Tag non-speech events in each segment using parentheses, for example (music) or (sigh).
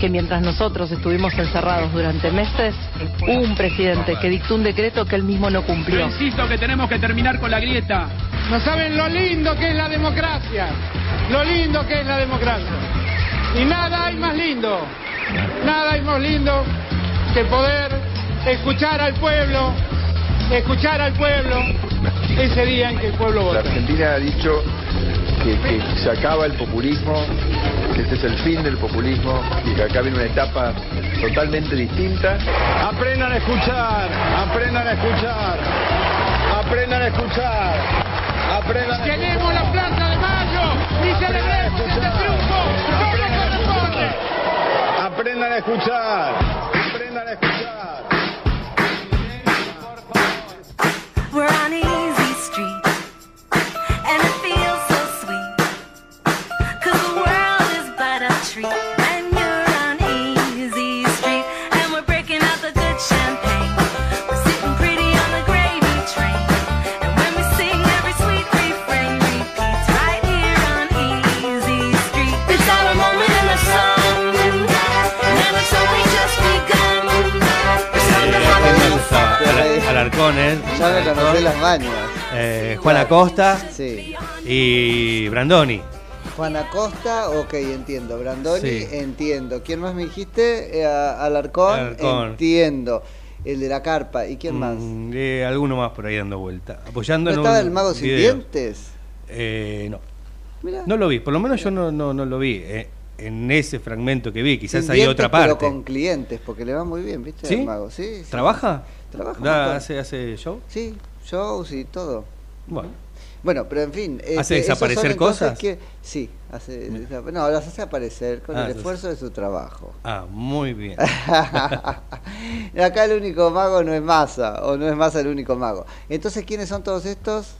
que mientras nosotros estuvimos encerrados durante meses, hubo un presidente que dictó un decreto que él mismo no cumplió. insisto que tenemos que terminar con la grieta. No saben lo lindo que es la democracia. Lo lindo que es la democracia. Y nada hay más lindo. Nada hay más lindo que poder escuchar al pueblo, escuchar al pueblo ese día en que el pueblo La vota. Argentina ha dicho que, que se acaba el populismo, que este es el fin del populismo y que acá viene una etapa totalmente distinta. Aprendan a escuchar, aprendan a escuchar, aprendan a escuchar, aprendan a Llenemos la Plaza de Mayo y celebremos este triunfo. Aprendan a escuchar, Acosta Sí. y Brandoni. Juan Acosta, ok, entiendo. Brandoni, Sí. entiendo. ¿Quién más me dijiste? Eh, Alarcón, Alarcón. entiendo. El de la carpa. ¿Y quién más? Mm, eh, alguno más por ahí dando vuelta. Apoyando ¿No en estaba un el mago sin video. dientes? Eh, no. Mirá. No lo vi, por lo menos yo no, no, no lo vi. eh, en ese fragmento que vi, quizás Sin hay dientes, otra Pero parte. con clientes, porque le va muy bien, ¿viste? ¿Sí? Al mago. Sí, sí. ¿Trabaja? Trabaja. hace, ¿Hace show? Sí, shows y todo. Bueno. Bueno, pero en fin. ¿Hace este, desaparecer cosas? que- sí, hace, no, las hace aparecer con Ah, el esfuerzo de su trabajo. Ah, muy bien. (laughs) Acá el único mago no es Massa, o no es Massa el único mago. Entonces, ¿quiénes son todos estos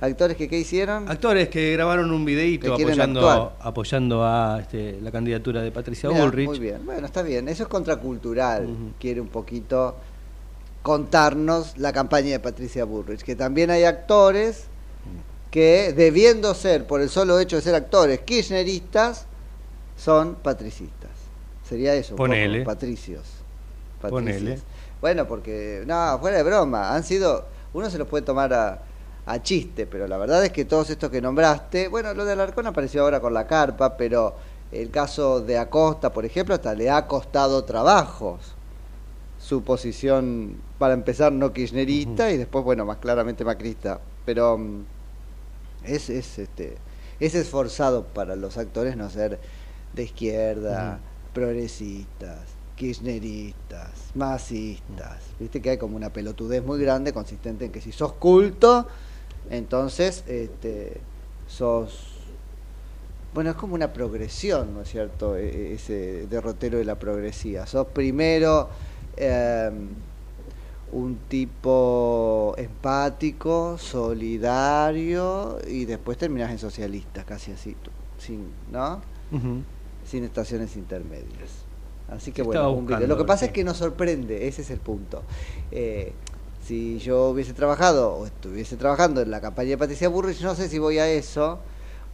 actores que qué hicieron? Actores que grabaron un videíto apoyando, actuar. apoyando a este, la candidatura de Patricia Mirá, Bullrich. Muy bien, bueno, está bien. Eso es contracultural. Quiere un poquito contarnos la campaña de Patricia Bullrich. Que también hay actores que, debiendo ser, por el solo hecho de ser actores kirchneristas, son patricistas. Sería eso, poco, Ponele. patricios. Ponele. Bueno, porque, no, fuera de broma, han sido, uno se los puede tomar a, a chiste, pero la verdad es que todos estos que nombraste, bueno, lo de Alarcón apareció ahora con la carpa, pero el caso de Acosta, por ejemplo, hasta le ha costado trabajos su posición, para empezar, no kirchnerista y después, bueno, más claramente macrista. Pero mm, es, es, este, es esforzado para los actores no ser de izquierda, progresistas, kirchneristas, masistas. Viste que hay como una pelotudez muy grande consistente en que si sos culto, entonces este, sos... Bueno, es como una progresión, ¿no es cierto? E- e- Ese derrotero de la progresía. Sos primero eh, un tipo empático, solidario y después terminas en socialista, casi así, sin, ¿no? Sin estaciones intermedias. Así que bueno, un video. buscando, lo que pasa es que nos sorprende, ese es el punto. Eh, si yo hubiese trabajado o estuviese trabajando en la campaña de Patricia Burrich, no sé si voy a eso,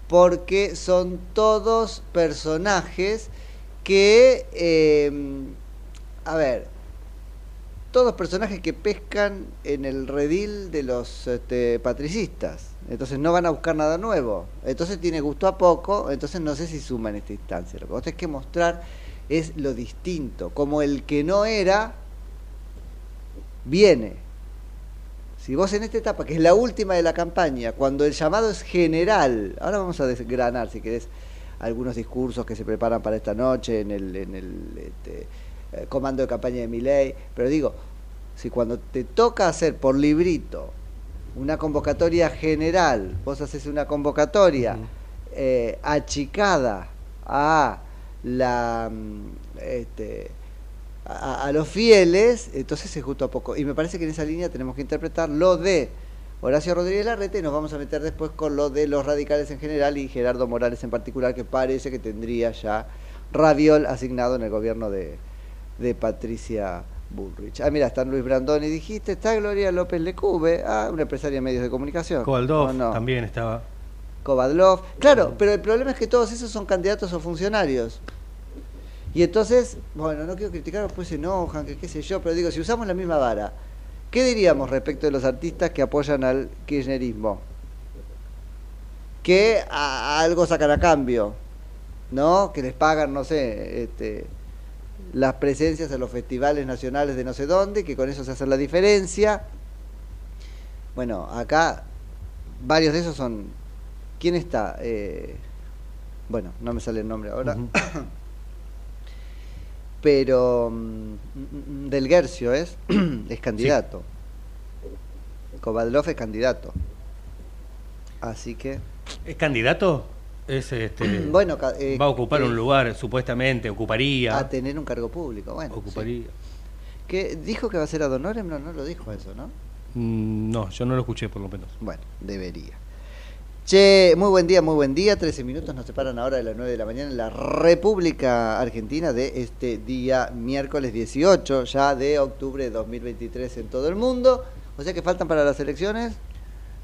porque son todos personajes que, eh, a ver, todos personajes que pescan en el redil de los este, patricistas. Entonces no van a buscar nada nuevo. Entonces tiene gusto a poco, entonces no sé si suma en esta instancia. Lo que vos tenés que mostrar es lo distinto, como el que no era, viene. Si vos en esta etapa, que es la última de la campaña, cuando el llamado es general, ahora vamos a desgranar, si querés, algunos discursos que se preparan para esta noche en el, este, eh, comando de campaña de Miley, pero digo, si cuando te toca hacer por librito una convocatoria general, vos haces una convocatoria eh, achicada a la mm, este, a, a los fieles, entonces es justo a poco. Y me parece que en esa línea tenemos que interpretar lo de Horacio Rodríguez Larrete y nos vamos a meter después con lo de los radicales en general y Gerardo Morales en particular, que parece que tendría ya Raviol asignado en el gobierno de, de Patricia Bullrich. Ah, mira, está Luis Brandoni, dijiste, está Gloria López Lecube, ah, una empresaria de medios de comunicación. Kovaldov también estaba. Kovadlov. Claro, pero el problema es que todos esos son candidatos o funcionarios. Y entonces, bueno, no quiero criticar, pues se enojan, que qué sé yo, pero digo, si usamos la misma vara, ¿qué diríamos respecto de los artistas que apoyan al kirchnerismo? Que a- a algo sacan a cambio, ¿no? Que les pagan, no sé, este, las presencias en los festivales nacionales de no sé dónde, que con eso se hace la diferencia. Bueno, acá varios de esos son... ¿Quién está? Eh, bueno, no me sale el nombre ahora. (coughs) Pero mm, mm, Del Guercio es, (coughs) es candidato. Kovadlov es candidato. Así que... ¿Es candidato? Es, este, (clears throat) Bueno, eh, va a ocupar eh, un lugar, supuestamente, ocuparía. A tener un cargo público, bueno. ocuparía. sí. Que dijo que va a ser ad honorem, no, no lo dijo eso, ¿no? Mm, no, yo no lo escuché por lo menos. Bueno, debería. Che, muy buen día, muy buen día. 13 minutos nos separan ahora de las 9 de la mañana en la República Argentina de este día miércoles 18 ya de octubre de 2023 en todo el mundo. O sea que faltan para las elecciones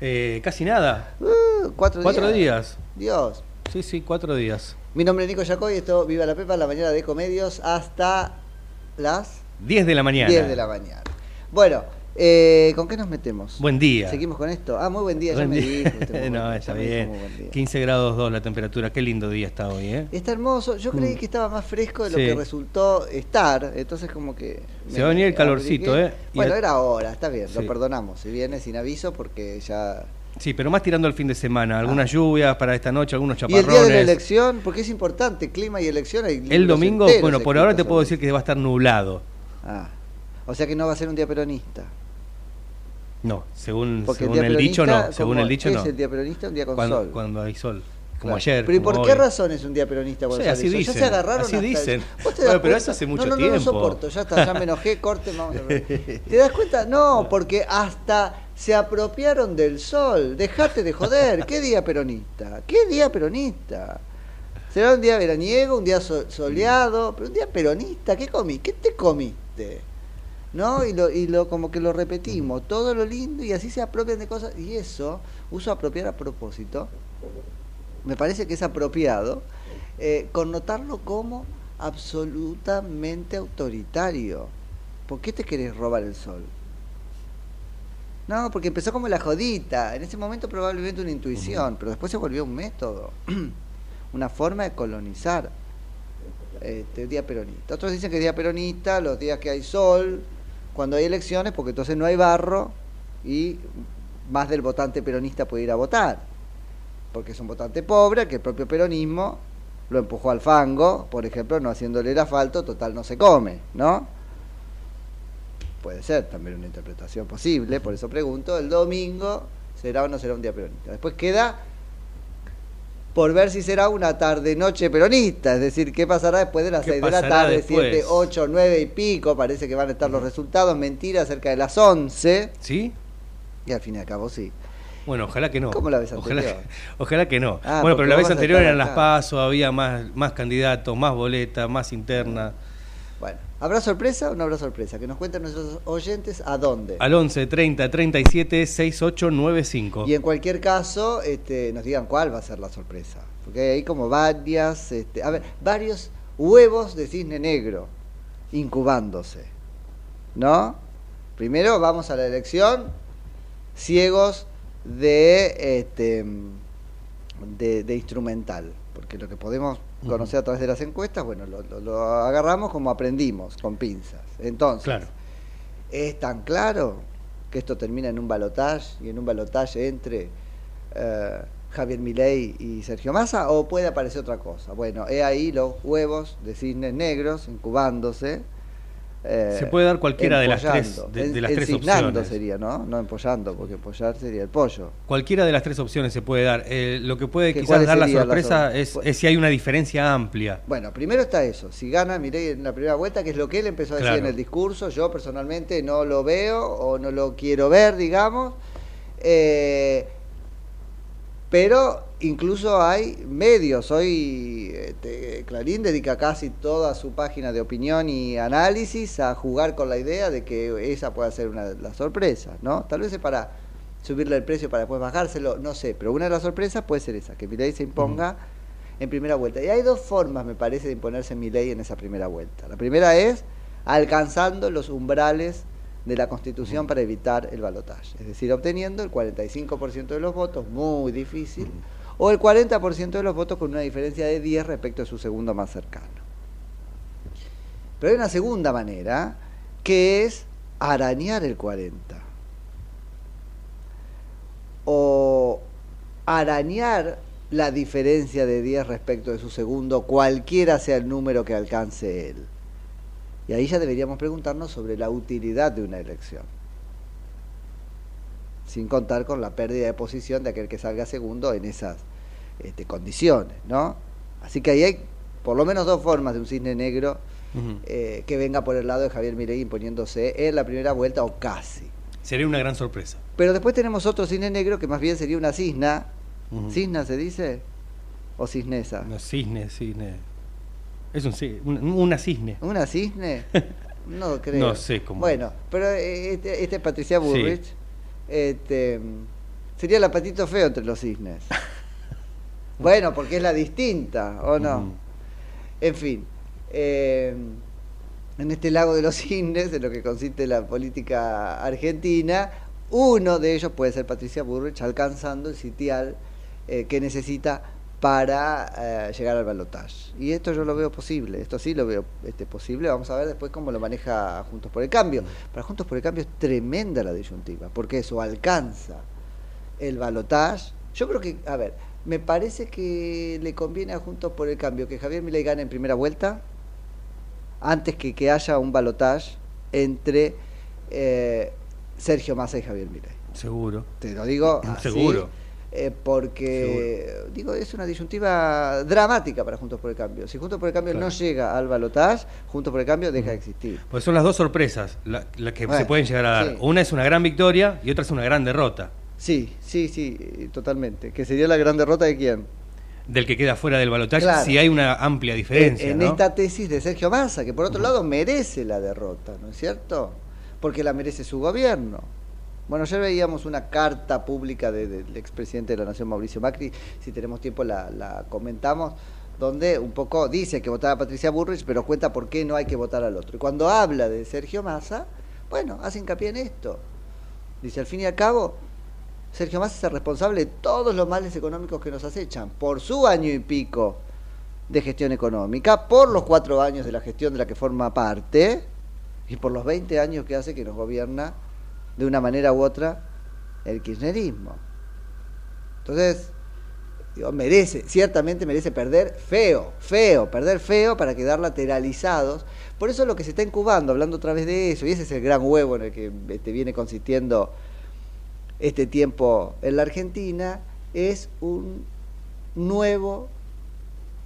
Eh, casi nada. uh, cuatro, Cuatro días. días. Dios. Sí, sí, cuatro días. Mi nombre es Nico Yacoy, esto Viva la Pepa, la mañana de comedios hasta las 10 de la mañana. 10 de la mañana. Bueno, eh, ¿con qué nos metemos? Buen día. Seguimos con esto. Ah, muy buen día, Buen ya (laughs) me dijo. no, está bien. muy buen día. 15 grados 2 la temperatura. Qué lindo día está hoy, ¿eh? Está hermoso. Yo creí Mm. que estaba más fresco de lo Sí. que resultó estar. Entonces, como que. Se va a venir el calorcito. ¿eh? Y Bueno, el- era ahora, está bien, lo perdonamos. Si viene sin aviso, porque ya. Sí, pero más tirando al fin de semana. Algunas lluvias para esta noche, algunos Ah. Y chaparrones. el día de la elección, porque es importante, clima y elección. hay El domingo, bueno, por ahora te puedo decir que va a estar nublado. Ah. O sea que no va a ser un día peronista. No, según, según el dicho no. Según el dicho ¿qué no. es el día peronista? Un día con cuando, sol. cuando hay sol. Como Claro. ayer. Pero ¿y por qué razón es un día peronista? cuando Sí, sale así dicen, Ya se agarraron así dicen. ¿Vos te Bueno, das pero cuenta? eso hace mucho no, no, No, tiempo. lo soporto, ya está, ya me enojé, (laughs) corte, vamos a ver. ¿Te das cuenta? No, (laughs) porque hasta se apropiaron del sol. Dejate de joder. ¿Qué día peronista? ¿Qué día peronista? Será un día veraniego, un día so- soleado, pero un día peronista. ¿Qué comí? ¿Qué te comiste? ¿No? Y lo, y lo como que lo repetimos, todo lo lindo y así se apropian de cosas. Y eso, uso apropiar a propósito, me parece que es apropiado eh, connotarlo como absolutamente autoritario. ¿Por qué te querés robar el sol? No, porque empezó como la jodita. En ese momento probablemente una intuición, pero después se volvió un método, (clears throat) una forma de colonizar. Este, día peronista. Otros dicen que es día peronista, los días que hay sol, cuando hay elecciones, porque entonces no hay barro y más del votante peronista puede ir a votar. Porque es un votante pobre, que el propio peronismo lo empujó al fango, por ejemplo, no haciéndole el asfalto, total no se come, ¿no? Puede ser también una interpretación posible, por eso pregunto, el domingo será o no será un día peronista. Después queda por ver si será una tarde-noche peronista, es decir, qué pasará después de las ¿Qué 6 de la tarde, después? 7, 8, 9 y pico, parece que van a estar los resultados, mentira, cerca de las 11, ¿Sí? y al fin y al cabo sí. Bueno, ojalá que no. ¿Cómo la vez anterior? ojalá que no. Ah, bueno, pero la vez anterior eran las acá. pasos, había más, más candidatos, más boletas, más interna. Bueno, ¿habrá sorpresa o no habrá sorpresa? Que nos cuenten nuestros oyentes a dónde. Al 11 30 37 6895. Y en cualquier caso, este, nos digan cuál va a ser la sorpresa. Porque hay como varias, este, a ver, varios huevos de cisne negro incubándose. ¿No? Primero vamos a la elección ciegos de, este, de, de instrumental. Porque lo que podemos conocer a través de las encuestas, bueno, lo, lo- lo agarramos como aprendimos, con pinzas. Entonces, Claro. ¿es tan claro? que esto termina en un balotaje y en un balotaje entre eh, Javier Milei y Sergio Massa o puede aparecer otra cosa. Bueno, he ahí los huevos de cisnes negros incubándose. Eh, Se puede dar cualquiera de las tres- de- las tres opciones. sería, ¿no? No empollando, porque empollar sería el pollo. Cualquiera de las tres opciones se puede dar. Eh, lo que puede ¿Que quizás dar la sorpresa es, si hay una diferencia amplia. Bueno, primero está eso. Si gana Milei en la primera vuelta, que es lo que él empezó a decir en el discurso, yo personalmente no lo veo o no lo quiero ver, digamos. Eh, pero incluso hay medios. Hoy este, Clarín dedica casi toda su página de opinión y análisis a jugar con la idea de que esa pueda ser una de las sorpresas, ¿no? Tal vez es para subirle el precio para después bajárselo, no sé, pero una de las sorpresas puede ser esa, que Milei se imponga en primera vuelta. Y hay dos formas, me parece, de imponerse Milei en esa primera vuelta. La primera es alcanzando los umbrales de la Constitución para evitar el balotaje, es decir, obteniendo el 45% de los votos, muy difícil, o el 40% de los votos con una diferencia de 10 respecto a su segundo más cercano. Pero hay una segunda manera, que es arañar el 40 o arañar la diferencia de 10 respecto de su segundo, cualquiera sea el número que alcance él. Y ahí ya deberíamos preguntarnos sobre la utilidad de una elección. Sin contar con la pérdida de posición de aquel que salga segundo en esas este, condiciones, ¿no? Así que ahí hay por lo menos dos formas de un cisne negro eh, que venga por el lado de Javier Milei imponiéndose en la primera vuelta o casi. Sería una gran sorpresa. Pero después tenemos otro cisne negro que más bien sería una cisna. ¿Cisna se dice? ¿O cisnesa? No, cisne, cisne. Es un, ci- un- una cisne. ¿Una cisne? (laughs) No creo. No sé cómo. Bueno, pero eh, este, este es Patricia Burrich. Este, sería la patito feo entre los cisnes. bueno, porque es la distinta, ¿o no? En fin. eh, en este lago de los cisnes, en lo que consiste la política argentina, uno de ellos puede ser Patricia Burrich alcanzando el sitial eh, que necesita para eh, llegar al balotaje. Y esto yo lo veo posible, esto sí lo veo este, posible, vamos a ver después cómo lo maneja Juntos por el Cambio. Para Juntos por el Cambio es tremenda la disyuntiva, porque eso alcanza el balotaje. Yo creo que, a ver, me parece que le conviene a Juntos por el Cambio que Javier Milei gane en primera vuelta antes que que haya un balotaje entre eh, Sergio Massa y Javier Milei. Seguro. Te lo digo (laughs) así, Seguro. Eh, porque digo es una disyuntiva dramática para Juntos por el Cambio. Si Juntos por el Cambio Claro. no llega al balotaje, Juntos por el Cambio deja de existir. Pues son las dos sorpresas la- las que Bueno, se pueden llegar a dar. sí. Una es una gran victoria y otra es una gran derrota. Sí, sí, sí, totalmente. Que sería la gran derrota de quién? Del que queda fuera del balotaje Claro. si hay una amplia diferencia. en ¿no? esta tesis de Sergio Massa, que por otro lado merece la derrota, ¿no es cierto? Porque la merece su gobierno. Bueno, ayer veíamos una carta pública de- del expresidente de la Nación, Mauricio Macri, si tenemos tiempo la, la comentamos, donde un poco dice que votaba a Patricia Burrich, pero cuenta por qué no hay que votar al otro. Y cuando habla de Sergio Massa, bueno, hace hincapié en esto. Dice, al fin y al cabo, Sergio Massa es el responsable de todos los males económicos que nos acechan, por su año y pico de gestión económica, por los cuatro años de la gestión de la que forma parte y por los 20 años que hace que nos gobierna de una manera u otra el kirchnerismo. Entonces, digo, merece, ciertamente merece perder feo, feo, perder feo para quedar lateralizados. Por eso lo que se está incubando, hablando otra vez de eso, y ese es el gran huevo en el que este, viene consistiendo este tiempo en la Argentina, es un nuevo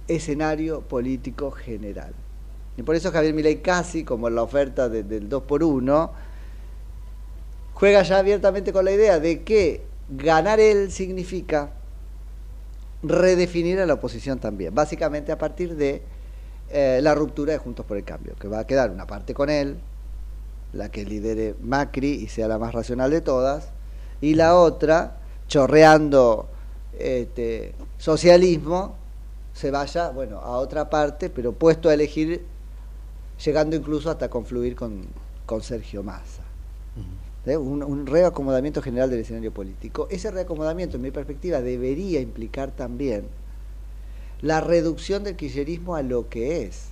escenario político general. Y por eso Javier Milei casi, como en la oferta de- del 2 por 1 juega ya abiertamente con la idea de que ganar él significa redefinir a la oposición también, básicamente a partir de eh, la ruptura de Juntos por el Cambio, que va a quedar una parte con él, la que lidere Macri y sea la más racional de todas, y la otra, chorreando este, socialismo, se vaya, bueno, a otra parte, pero puesto a elegir, llegando incluso hasta confluir con, con Sergio Massa. ¿Eh? Un, reacomodamiento general del escenario político. Ese reacomodamiento, en mi perspectiva, debería implicar también la reducción del kirchnerismo a lo que es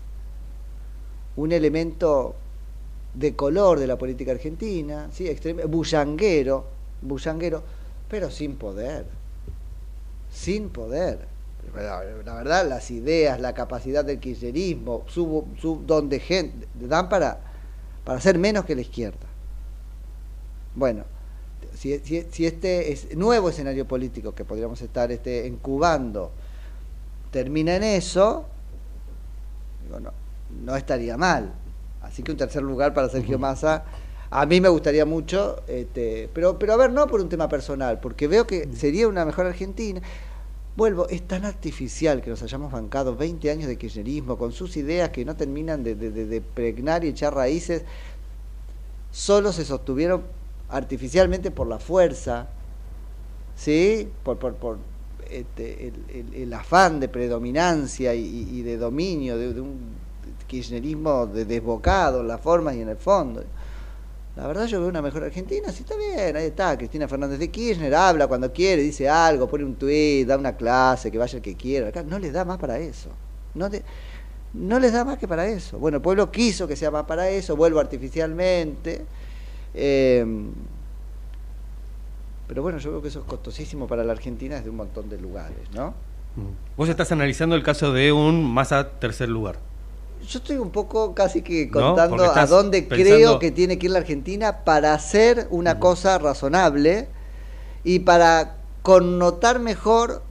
un elemento de color de la política argentina, ¿sí? Extrem- bullanguero, bullanguero, pero sin poder, sin poder. La, verdad, las ideas, la capacidad del kirchnerismo, su, su don de gente, dan para, para ser menos que la izquierda. Bueno, si, si- si este es nuevo escenario político que podríamos estar este, incubando termina en eso, digo, no, no estaría mal. Así que un tercer lugar para Sergio Massa, a mí me gustaría mucho, este, pero, pero a ver, no por un tema personal, porque veo que sería una mejor Argentina. Vuelvo, es tan artificial que nos hayamos bancado 20 años de kirchnerismo con sus ideas que no terminan de, de- de- de pregnar y echar raíces, solo se sostuvieron artificialmente por la fuerza, ¿sí? Por, por, este, el, afán de predominancia y, de dominio de, un kirchnerismo de desbocado en las formas y en el fondo. La verdad yo veo una mejor Argentina, sí está bien, ahí está, Cristina Fernández de Kirchner habla cuando quiere, dice algo, pone un tuit, da una clase, que vaya el que quiera, no les da más para eso. No, le- no les da más que para eso. Bueno, el pueblo quiso que sea más para eso, vuelvo artificialmente. Eh, pero bueno, yo creo que eso es costosísimo para la Argentina desde un montón de lugares, ¿no? Vos estás analizando el caso de un Massa tercer lugar. Yo estoy un poco casi que contando a dónde pensando- creo que tiene que ir la Argentina para hacer una cosa razonable y para connotar mejor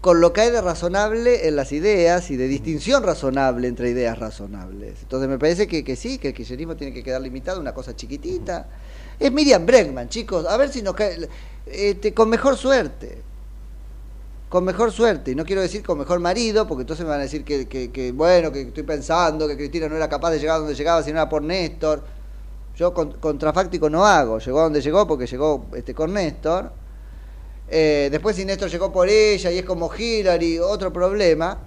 con lo que hay de razonable en las ideas y de distinción razonable entre ideas razonables. Entonces me parece que, que sí, que el kirchnerismo tiene que quedar limitado a una cosa chiquitita. Es Miriam Bregman, chicos, a ver si nos cae, este, con mejor suerte con mejor suerte, y no quiero decir con mejor marido, porque entonces me van a decir que, bueno, que estoy pensando que Cristina no era capaz de llegar a donde llegaba si no era por Néstor. Yo con- contrafáctico no hago, llegó a donde llegó porque llegó este, con Néstor. Eh, después si Néstor llegó por ella y es como Hillary, otro problema.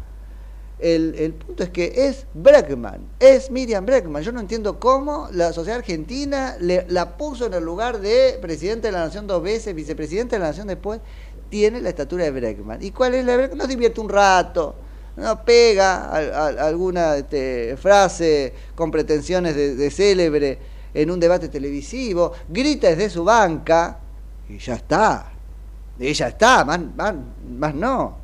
El, punto es que es Bregman, es Miriam Bregman. Yo no entiendo cómo la sociedad argentina la puso en el lugar de presidente de la nación dos veces, vicepresidente de la nación después, tiene la estatura de Bregman. ¿Y cuál es la Bregman? No divierte un rato, no pega alguna este, frase con pretensiones de célebre en un debate televisivo, grita desde su banca y ya está. Y ya está, más, más, más no.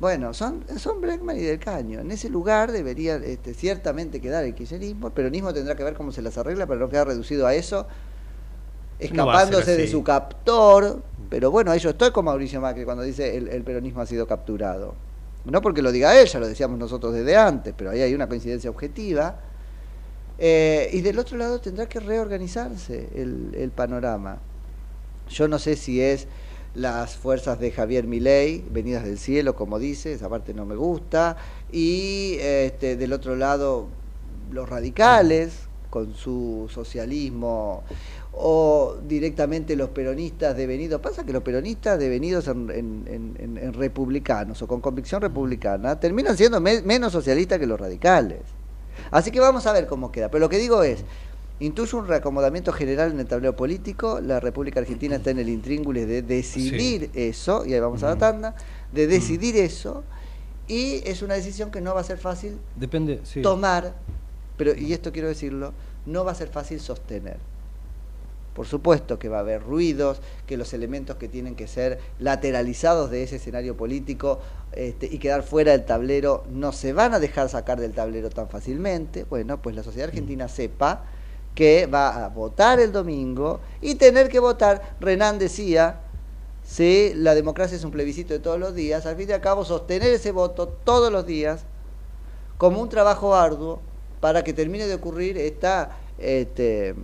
Bueno, son, son Bregman y Del Caño. En ese lugar debería este, ciertamente quedar el kirchnerismo. El peronismo tendrá que ver cómo se las arregla para no quedar reducido a eso, No escapándose de su captor. Pero bueno, ahí yo estoy con Mauricio Macri cuando dice el, el peronismo ha sido capturado. No porque lo diga él, ya lo decíamos nosotros desde antes, pero ahí hay una coincidencia objetiva. Eh, y del otro lado tendrá que reorganizarse el, el panorama. Yo no sé si es las fuerzas de Javier Milei, venidas del cielo, como dice, esa parte no me gusta, y este, del otro lado los radicales, con su socialismo, o directamente los peronistas devenidos. Pasa que los peronistas devenidos en, republicanos o con convicción republicana terminan siendo me- menos socialistas que los radicales. Así que vamos a ver cómo queda. Pero lo que digo es, intuyo un reacomodamiento general en el tablero político, la República Argentina está en el intríngulis de decidir eso, y ahí vamos a la tanda, de decidir eso, y es una decisión que no va a ser fácil Depende, sí. tomar, pero y esto quiero decirlo, no va a ser fácil sostener. Por supuesto que va a haber ruidos, que los elementos que tienen que ser lateralizados de ese escenario político este, y quedar fuera del tablero no se van a dejar sacar del tablero tan fácilmente. Bueno, pues la sociedad argentina sepa que va a votar el domingo y tener que votar, Renan decía, si la democracia es un plebiscito de todos los días, al fin y al cabo sostener ese voto todos los días como un trabajo arduo para que termine de ocurrir esta, este,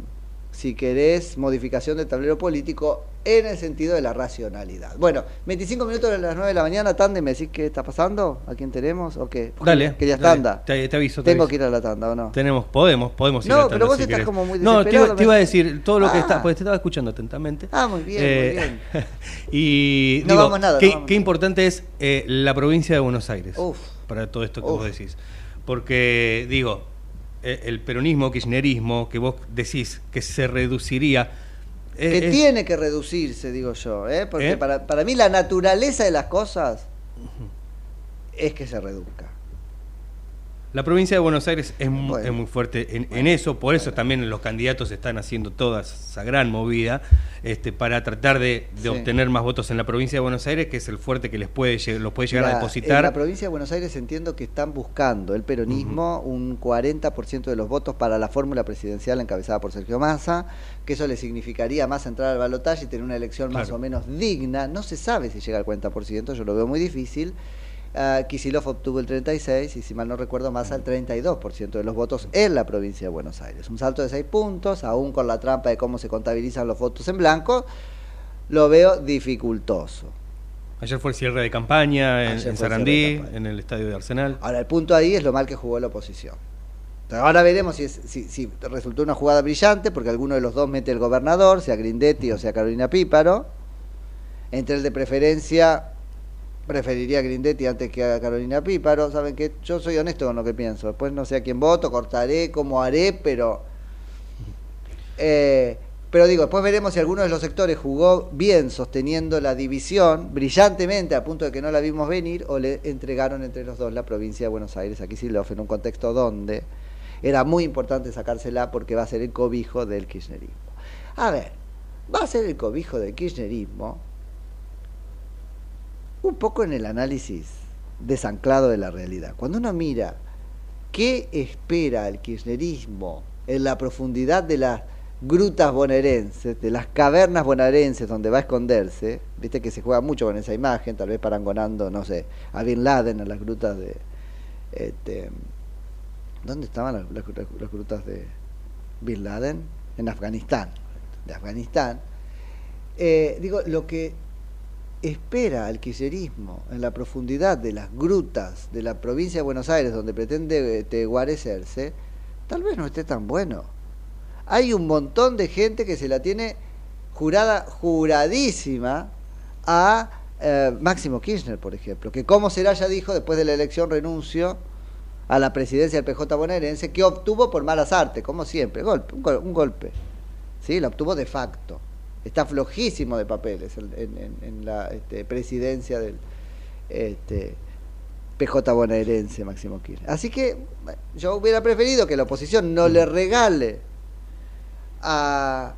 si querés, modificación del tablero político en el sentido de la racionalidad. Bueno, 25 minutos de las 9 de la mañana, Tande, ¿me decís qué está pasando? ¿A quién tenemos? ¿O qué? Dale. ¿Querías dale. tanda? Te, te aviso. te Tengo aviso. que ir a la tanda, ¿o no? Tenemos, podemos, podemos ir No, a la tanda pero vos si estás querés. como muy No, te iba, te iba a decir todo lo que Ah. está, porque te estaba escuchando atentamente. Ah, muy bien, Eh, muy bien. (laughs) y No digo, vamos nada, qué, no vamos qué importante es eh, la provincia de Buenos Aires Uf. para todo esto que Uf. vos decís. Porque, digo, eh, el peronismo, kirchnerismo, que vos decís que se reduciría. Eh, que es- tiene que reducirse, digo yo, ¿eh? porque ¿Eh? Para, para mí la naturaleza de las cosas es que se reduzca. La provincia de Buenos Aires es, mu- es muy fuerte en, en eso, por eso también los candidatos están haciendo toda esa gran movida este, para tratar de, de Sí. obtener más votos en la provincia de Buenos Aires, que es el fuerte que les puede, los puede llegar Mira, a En la depositar. provincia de Buenos Aires entiendo que están buscando el peronismo un 40% de los votos para la fórmula presidencial encabezada por Sergio Massa, que eso le significaría más entrar al balotaje y tener una elección más o menos digna. No se sabe si llega al 40%, yo lo veo muy difícil. Ah, Kicillof obtuvo el 36 y si mal no recuerdo Massa el 32% de los votos en la provincia de Buenos Aires. Un salto de 6 puntos, aún con la trampa de cómo se contabilizan los votos en blanco, lo veo dificultoso. Ayer fue el cierre de campaña en, Sarandí, campaña. en el estadio de Arsenal. Ahora, el punto ahí es lo mal que jugó la oposición. Ahora veremos si, es- si, si resultó una jugada brillante, porque alguno de los dos mete el gobernador, sea Grindetti o sea Carolina Píparo. Entre el de preferencia, preferiría a Grindetti antes que a Carolina Píparo. Saben que yo soy honesto con lo que pienso. Después no sé a quién voto, cortaré, cómo haré, pero. Eh, pero digo, después veremos si alguno de los sectores jugó bien sosteniendo la división brillantemente a punto de que no la vimos venir o le entregaron entre los dos la provincia de Buenos Aires a Kicillof en un contexto donde era muy importante sacársela porque va a ser el cobijo del kirchnerismo. A ver, va a ser el cobijo del kirchnerismo un poco en el análisis desanclado de la realidad. Cuando uno mira qué espera el kirchnerismo en la profundidad de las grutas bonaerenses, de las cavernas bonaerenses donde va a esconderse, viste que se juega mucho con esa imagen, tal vez parangonando, no sé, a Bin Laden en las grutas de... Este, ¿Dónde estaban las, grutas de Bin Laden? En Afganistán, de Afganistán. Eh, digo, lo que espera el kirchnerismo en la profundidad de las grutas de la provincia de Buenos Aires, donde pretende este, guarecerse, tal vez no esté tan bueno. Hay un montón de gente que se la tiene jurada, juradísima a eh, Máximo Kirchner, por ejemplo, que como será ya dijo, después de la elección renuncio a la presidencia del PJ bonaerense, que obtuvo por malas artes, como siempre, golpe, un, gol- un golpe. ¿Sí? La obtuvo de facto. Está flojísimo de papeles en, la este, presidencia del este, PJ bonaerense, Máximo Kirchner. Así que yo hubiera preferido que la oposición no le regale a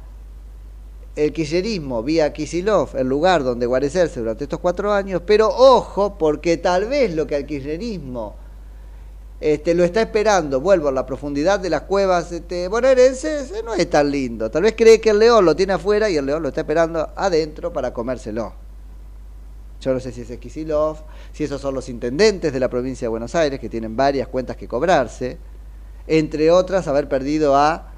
el kirchnerismo vía Kisilov, el lugar donde guarecerse durante estos cuatro años, pero ojo, porque tal vez lo que al kirchnerismo este, lo está esperando, vuelvo a la profundidad de las cuevas este, bonaerenses, no es tan lindo. Tal vez cree que el león lo tiene afuera y el león lo está esperando adentro para comérselo. Yo no sé si es Kisilov, si esos son los intendentes de la provincia de Buenos Aires, que tienen varias cuentas que cobrarse, entre otras haber perdido a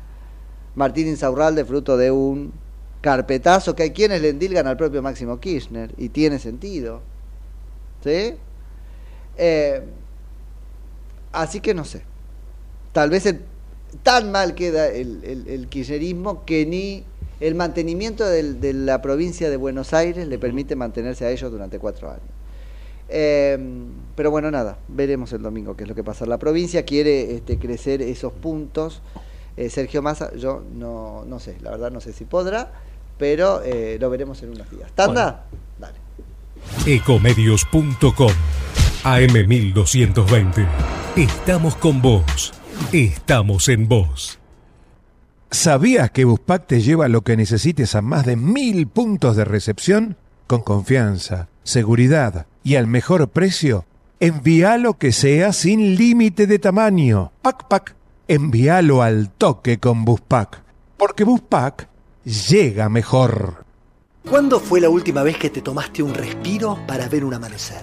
Martín Insaurralde fruto de un carpetazo que hay quienes le endilgan al propio Máximo Kirchner, y tiene sentido. ¿Sí? Eh, así que no sé. Tal vez el- tan mal queda el, el- el kirchnerismo que ni el mantenimiento del- de la provincia de Buenos Aires le permite mantenerse a ellos durante cuatro años. Eh, pero bueno, nada, veremos el domingo qué es lo que pasa. La provincia quiere este, crecer esos puntos. Eh, Sergio Massa, yo no, no sé, la verdad no sé si podrá, pero eh, lo veremos en unos días. ¿Tanda? Dale. Ecomedios.com AM1220. Estamos con vos. Estamos en vos. ¿Sabías que Buspack te lleva lo que necesites a más de mil puntos de recepción? Con confianza, seguridad y al mejor precio. Envíalo que sea sin límite de tamaño. Pac Pac. Envíalo al toque con Buspack. Porque Buspack llega mejor. ¿Cuándo fue la última vez que te tomaste un respiro para ver un amanecer?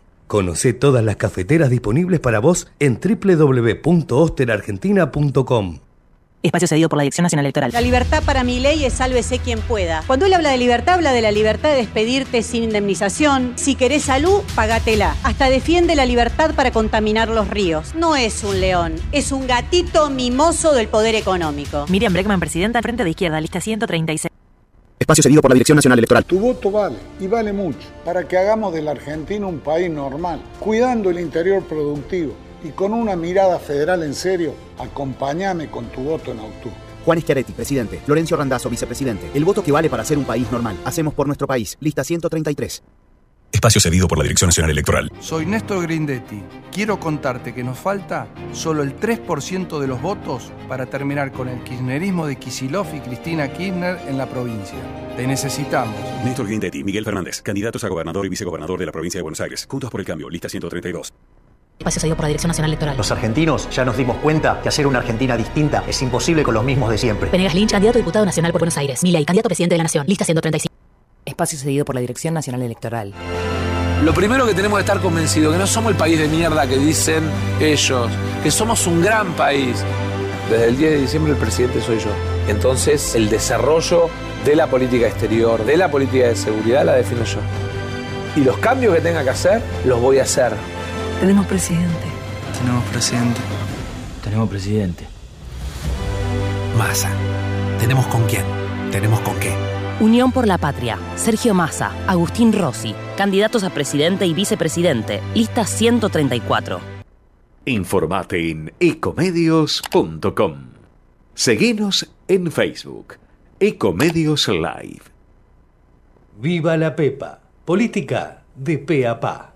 Conoce todas las cafeteras disponibles para vos en www.osterargentina.com. Espacio cedido por la Dirección Nacional Electoral. La libertad para mi ley es sálvese quien pueda. Cuando él habla de libertad, habla de la libertad de despedirte sin indemnización. Si querés salud, pagatela. Hasta defiende la libertad para contaminar los ríos. No es un león, es un gatito mimoso del poder económico. Miriam Breckman, presidenta, Frente de Izquierda, lista 136. Espacio cedido por la Dirección Nacional Electoral. Tu voto vale y vale mucho para que hagamos de la Argentina un país normal, cuidando el interior productivo y con una mirada federal en serio. Acompáñame con tu voto en octubre. Juan Schiaretti, presidente. Florencio Randazzo, vicepresidente. El voto que vale para ser un país normal. Hacemos por nuestro país. Lista 133. Espacio cedido por la Dirección Nacional Electoral. Soy Néstor Grindetti. Quiero contarte que nos falta solo el 3% de los votos para terminar con el kirchnerismo de Kisilov y Cristina Kirchner en la provincia. Te necesitamos. Néstor Grindetti, Miguel Fernández, candidatos a gobernador y vicegobernador de la provincia de Buenos Aires. Juntos por el cambio, lista 132. Espacio cedido por la Dirección Nacional Electoral. Los argentinos ya nos dimos cuenta que hacer una Argentina distinta es imposible con los mismos de siempre. Venegas Lynch, candidato a diputado nacional por Buenos Aires. Milei, candidato a presidente de la Nación. Lista 135. Espacio cedido por la Dirección Nacional Electoral. Lo primero que tenemos que estar convencidos que no somos el país de mierda que dicen ellos, que somos un gran país. Desde el 10 de diciembre el presidente soy yo. Entonces el desarrollo de la política exterior, de la política de seguridad la defino yo. Y los cambios que tenga que hacer, los voy a hacer. Tenemos presidente. Tenemos presidente. Tenemos presidente. Massa. ¿Tenemos con quién? ¿Tenemos con qué? Unión por la Patria. Sergio Massa, Agustín Rossi, candidatos a presidente y vicepresidente. Lista 134. Informate en ecomedios.com. Seguinos en Facebook. Ecomedios Live. Viva la Pepa. Política de pe a pa.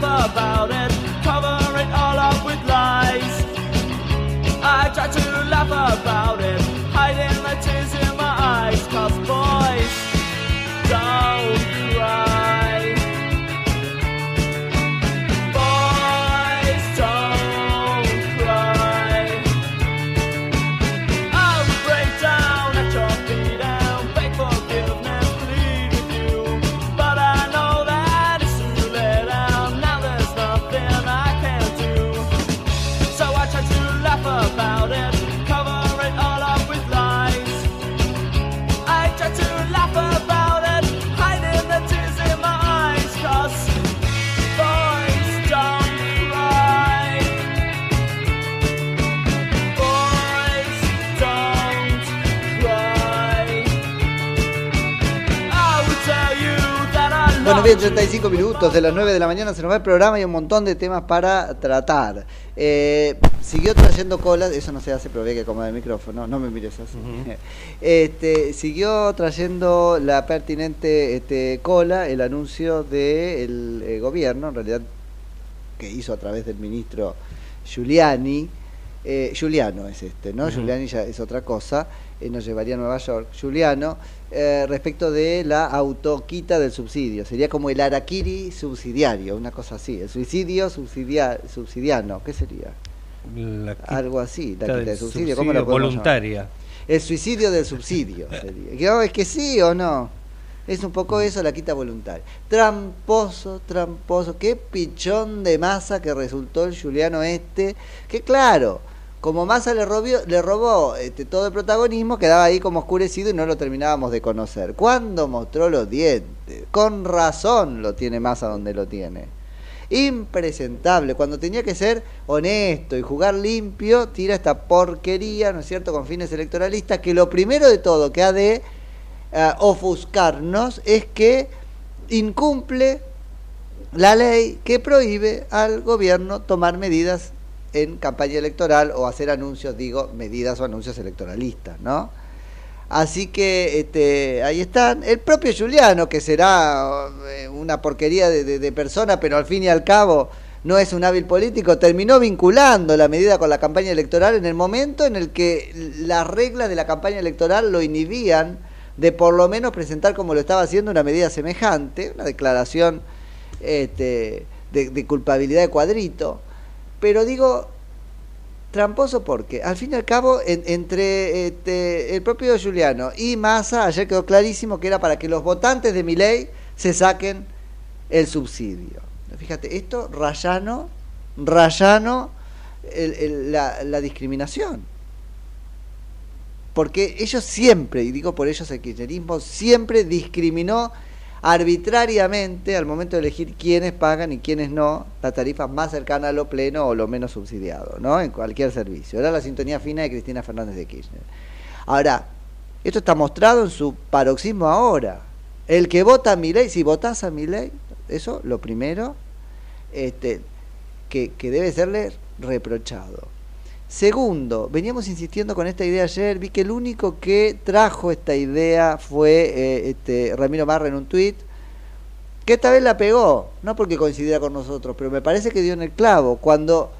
Laugh about bien, 35 minutos de las 9 de la mañana se nos va el programa y un montón de temas para tratar. Eh, siguió trayendo cola, eso no se hace, pero había que acomodar el micrófono, no me mires así. (laughs) este, siguió trayendo la pertinente este, cola el anuncio del eh, gobierno, en realidad que hizo a través del ministro Giuliani. Eh, Giuliano es este, ¿no? Giuliani ya es otra cosa, nos llevaría a Nueva York. Giuliano, eh, respecto de la autoquita del subsidio, sería como el araquiri subsidiario, una cosa así, el suicidio subsidia- subsidiano, ¿qué sería? La Algo así, la del quita de subsidio, ¿cómo lo llamar? voluntaria. El suicidio del subsidio. (laughs) sería. Oh, es que sí o no. Es un poco eso, la quita voluntaria. Tramposo, tramposo. Qué pichón de masa que resultó el Juliano este. Que claro, como masa le, robó, este, todo el protagonismo, quedaba ahí como oscurecido y no lo terminábamos de conocer. Cuando mostró los dientes, con razón lo tiene masa donde lo tiene. Impresentable. Cuando tenía que ser honesto y jugar limpio, tira esta porquería, ¿no es cierto?, con fines electoralistas, que lo primero de todo que ha de eh, ofuscarnos es que incumple la ley que prohíbe al gobierno tomar medidas en campaña electoral o hacer anuncios, digo, medidas o anuncios electoralistas, ¿no? Así que este, ahí están. El propio Juliano, que será eh, una porquería de, persona, pero al fin y al cabo no es un hábil político, terminó vinculando la medida con la campaña electoral en el momento en el que las reglas de la campaña electoral lo inhibían de por lo menos presentar como lo estaba haciendo una medida semejante, una declaración este, de culpabilidad de cuadrito. Pero digo, tramposo porque al fin y al cabo en- entre este, el propio Juliano y Massa ayer quedó clarísimo que era para que los votantes de mi ley se saquen el subsidio. Fíjate, esto rayano, rayano la, la discriminación. Porque ellos siempre, y digo por ellos el kirchnerismo, siempre discriminó arbitrariamente al momento de elegir quiénes pagan y quiénes no la tarifa más cercana a lo pleno o lo menos subsidiado, ¿no? En cualquier servicio. Era la sintonía fina de Cristina Fernández de Kirchner. Ahora, esto está mostrado en su paroxismo ahora. El que vota a mi ley, si votás a mi ley, eso lo primero este, que, que debe serle reprochado. Segundo, veníamos insistiendo con esta idea ayer, vi que el único que trajo esta idea fue eh, este, Ramiro Marra en un tuit, que esta vez la pegó, no porque coincidiera con nosotros, pero me parece que dio en el clavo, cuando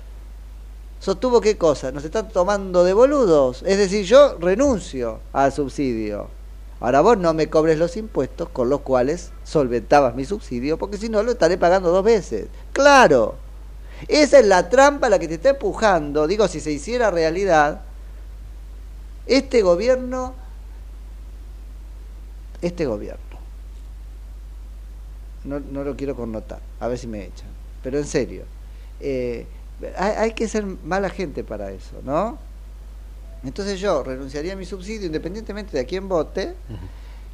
sostuvo qué cosa, nos están tomando de boludos, es decir, yo renuncio al subsidio. Ahora vos no me cobres los impuestos con los cuales solventabas mi subsidio, porque si no lo estaré pagando dos veces. Claro, esa es la trampa a la que te está empujando. Digo, si se hiciera realidad, este gobierno, este gobierno, no, no lo quiero connotar, a ver si me echan, pero en serio, eh, hay, hay que ser mala gente para eso, ¿no? Entonces yo renunciaría a mi subsidio independientemente de a quién vote,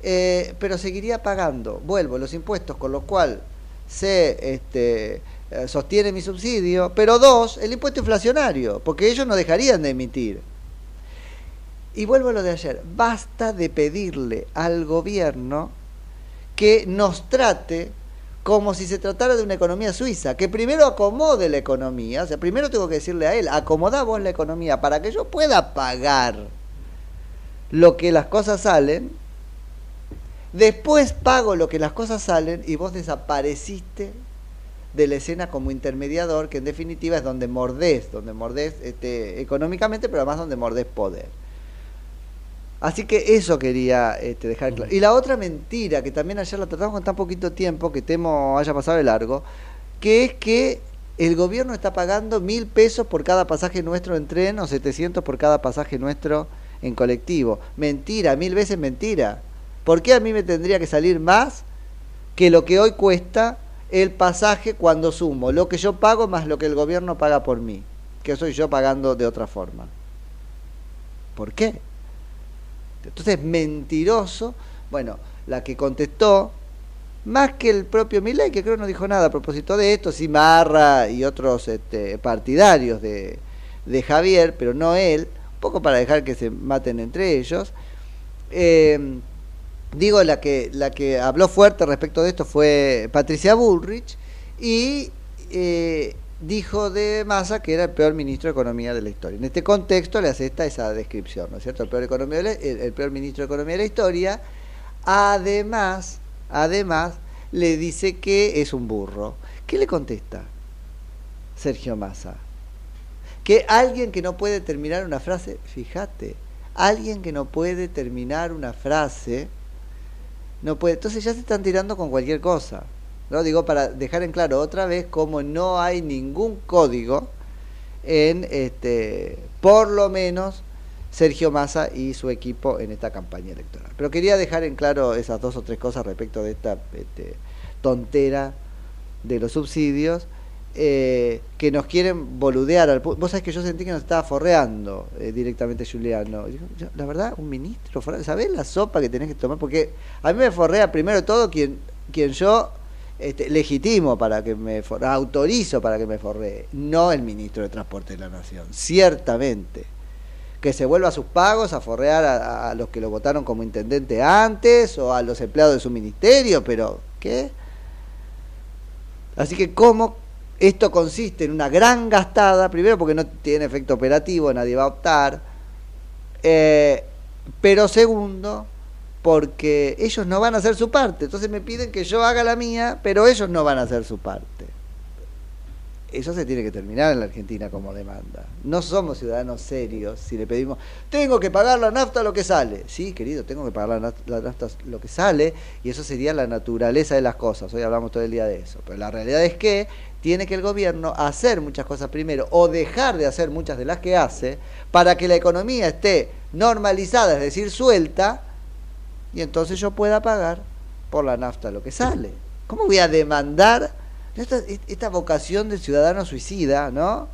eh, pero seguiría pagando, vuelvo, los impuestos con los cuales se este, sostiene mi subsidio, pero dos, el impuesto inflacionario, porque ellos no dejarían de emitir. Y vuelvo a lo de ayer, basta de pedirle al gobierno que nos trate como si se tratara de una economía suiza, que primero acomode la economía, o sea, primero tengo que decirle a él, acomoda vos la economía para que yo pueda pagar lo que las cosas salen, después pago lo que las cosas salen y vos desapareciste de la escena como intermediador, que en definitiva es donde mordés, donde mordés este, económicamente, pero además donde mordés poder. Así que eso quería este, dejar claro. Y la otra mentira, que también ayer la tratamos con tan poquito tiempo, que temo haya pasado de largo, que es que el gobierno está pagando mil pesos por cada pasaje nuestro en tren o 700 por cada pasaje nuestro en colectivo. Mentira, mil veces mentira. ¿Por qué a mí me tendría que salir más que lo que hoy cuesta el pasaje cuando sumo lo que yo pago más lo que el gobierno paga por mí? Que soy yo pagando de otra forma. ¿Por qué? Entonces, mentiroso. Bueno, la que contestó, más que el propio Milei, que creo no dijo nada a propósito de esto, sí Marra y otros este, partidarios de, de Javier, pero no él, un poco para dejar que se maten entre ellos. Eh, digo, la que, la que habló fuerte respecto de esto fue Patricia Bullrich y eh, dijo de Massa que era el peor ministro de Economía de la historia. En este contexto le acepta esa descripción, ¿no es cierto? El peor, el peor ministro de Economía de la historia. Además, además, le dice que es un burro. ¿Qué le contesta Sergio Massa? Que alguien que no puede terminar una frase, fíjate, alguien que no puede terminar una frase, no puede. Entonces ya se están tirando con cualquier cosa. ¿no? Digo, para dejar en claro otra vez cómo no hay ningún código en, este, por lo menos, Sergio Massa y su equipo en esta campaña electoral. Pero quería dejar en claro esas dos o tres cosas respecto de esta este, tontera de los subsidios. Eh, que nos quieren boludear. Al, Vos sabés que yo sentí que nos estaba forreando eh, directamente Juliano. La verdad, un ministro, forra- ¿sabés la sopa que tenés que tomar? Porque a mí me forrea primero todo quien, quien yo este, legitimo para que me for- autorizo para que me forree, no el ministro de Transporte de la Nación, ciertamente. Que se vuelva a sus pagos a forrear a los que lo votaron como intendente antes o a los empleados de su ministerio, pero ¿qué? Así que cómo esto consiste en una gran gastada, primero porque no tiene efecto operativo, nadie va a optar, eh, pero segundo porque ellos no van a hacer su parte, entonces me piden que yo haga la mía, pero ellos no van a hacer su parte. Eso se tiene que terminar en la Argentina como demanda. No somos ciudadanos serios si le pedimos, tengo que pagar la nafta lo que sale. Sí, querido, tengo que pagar la naf- la nafta lo que sale y eso sería la naturaleza de las cosas. Hoy hablamos todo el día de eso. Pero la realidad es que tiene que el gobierno hacer muchas cosas primero o dejar de hacer muchas de las que hace para que la economía esté normalizada, es decir, suelta, y entonces yo pueda pagar por la nafta lo que sale. ¿Cómo voy a demandar esta, vocación del ciudadano suicida, no?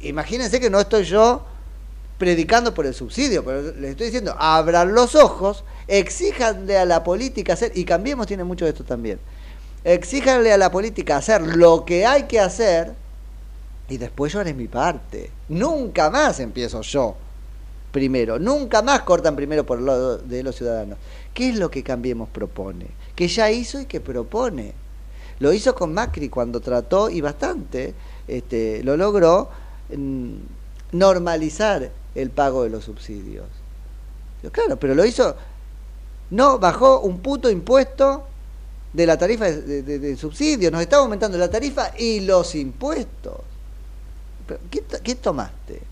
Imagínense que no estoy yo predicando por el subsidio, pero les estoy diciendo, abran los ojos, exíjanle a la política hacer, y Cambiemos tiene mucho de esto también, exíjanle a la política hacer lo que hay que hacer, y después yo haré mi parte. Nunca más empiezo yo primero, nunca más cortan primero por el lado de los ciudadanos. ¿Qué es lo que Cambiemos propone? Que ya hizo y que propone. Lo hizo con Macri cuando trató, y bastante, este, lo logró, mm, normalizar el pago de los subsidios. Claro, pero lo hizo, no bajó un puto impuesto de la tarifa de, de- de- de subsidio, nos estaba aumentando la tarifa y los impuestos. Pero, ¿Qué, qué tomaste?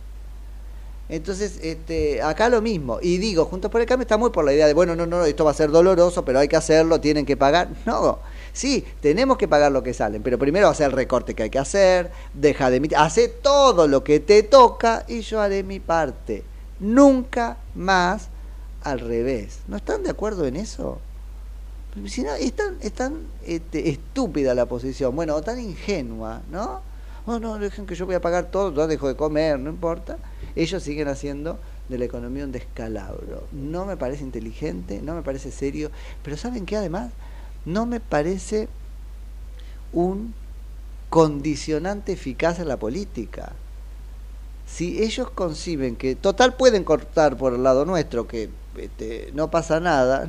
Entonces, este, acá lo mismo. Y digo, Juntos por el Cambio está muy por la idea de, bueno, no, no, esto va a ser doloroso, pero hay que hacerlo, tienen que pagar. No, sí, tenemos que pagar lo que salen, pero primero hacer el recorte que hay que hacer, deja de emitir, hace todo lo que te toca y yo haré mi parte. Nunca más al revés. ¿No están de acuerdo en eso? Si no, es tan, es tan, este, estúpida la posición, bueno, o tan ingenua, ¿no? Oh, no, dejen que yo voy a pagar todo, yo dejo de comer, no importa. Ellos siguen haciendo de la economía un descalabro. No me parece inteligente, no me parece serio, pero ¿saben qué además? No me parece un condicionante eficaz en la política. Si ellos conciben que, total, pueden cortar por el lado nuestro, que este, no pasa nada,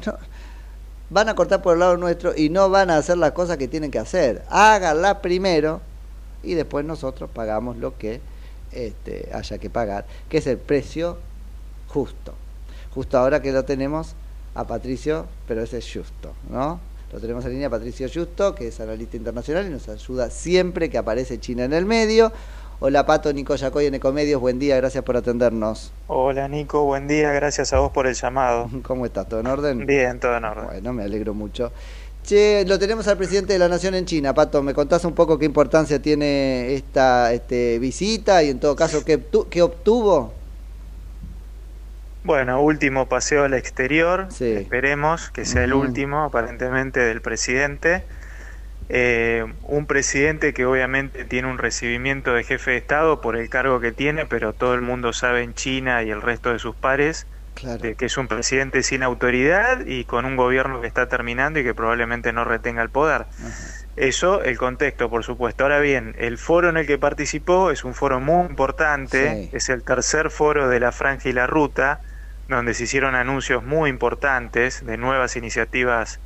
(laughs) van a cortar por el lado nuestro y no van a hacer las cosas que tienen que hacer. Háganla primero y después nosotros pagamos lo que este, haya que pagar, que es el precio justo. Justo ahora que lo tenemos a Patricio, pero ese es justo, ¿no? Lo tenemos en línea Patricio Justo, que es analista internacional y nos ayuda siempre que aparece China en el medio. Hola Pato, Nico Yacoy en Ecomedios, buen día, gracias por atendernos. Hola Nico, buen día, gracias a vos por el llamado. (laughs) ¿Cómo estás? ¿Todo en orden? Bien, todo en orden. Bueno, me alegro mucho. Che, lo tenemos al presidente de la Nación en China. Pato, ¿me contás un poco qué importancia tiene esta este, visita y en todo caso qué obtuvo? Bueno, último paseo al exterior, esperemos que sea el último aparentemente del presidente. Eh, un presidente que obviamente tiene un recibimiento de jefe de Estado por el cargo que tiene, pero todo el mundo sabe en China y el resto de sus pares de que es un presidente sin autoridad y con un gobierno que está terminando y que probablemente no retenga el poder. Eso, el contexto, por supuesto. Ahora bien, el foro en el que participó es un foro muy importante, Sí. es el tercer foro de la Franja y la Ruta, donde se hicieron anuncios muy importantes de nuevas iniciativas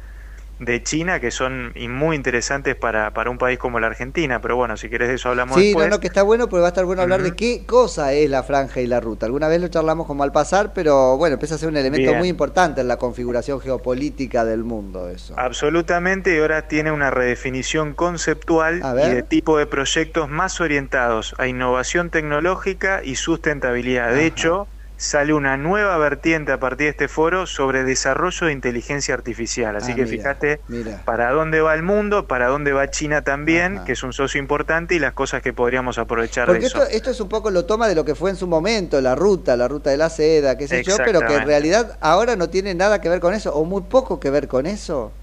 de China que son muy interesantes para, para un país como la Argentina. Pero bueno, si querés de eso hablamos Sí, después. no, no, que está bueno, pero va a estar bueno hablar de qué cosa es la franja y la ruta. Alguna vez lo charlamos como al pasar, pero bueno, empieza a ser un elemento Bien. muy importante en la configuración geopolítica del mundo eso. Absolutamente, y ahora tiene una redefinición conceptual y de tipo de proyectos más orientados a innovación tecnológica y sustentabilidad. De hecho, sale una nueva vertiente a partir de este foro sobre desarrollo de inteligencia artificial. Así Ah, que mira, fíjate mira. para dónde va el mundo, para dónde va China también, que es un socio importante, y las cosas que podríamos aprovechar Porque de eso. esto, es un poco lo toma de lo que fue en su momento, la ruta, la ruta de la seda, qué sé yo, pero que en realidad ahora no tiene nada que ver con eso, o muy poco que ver con eso.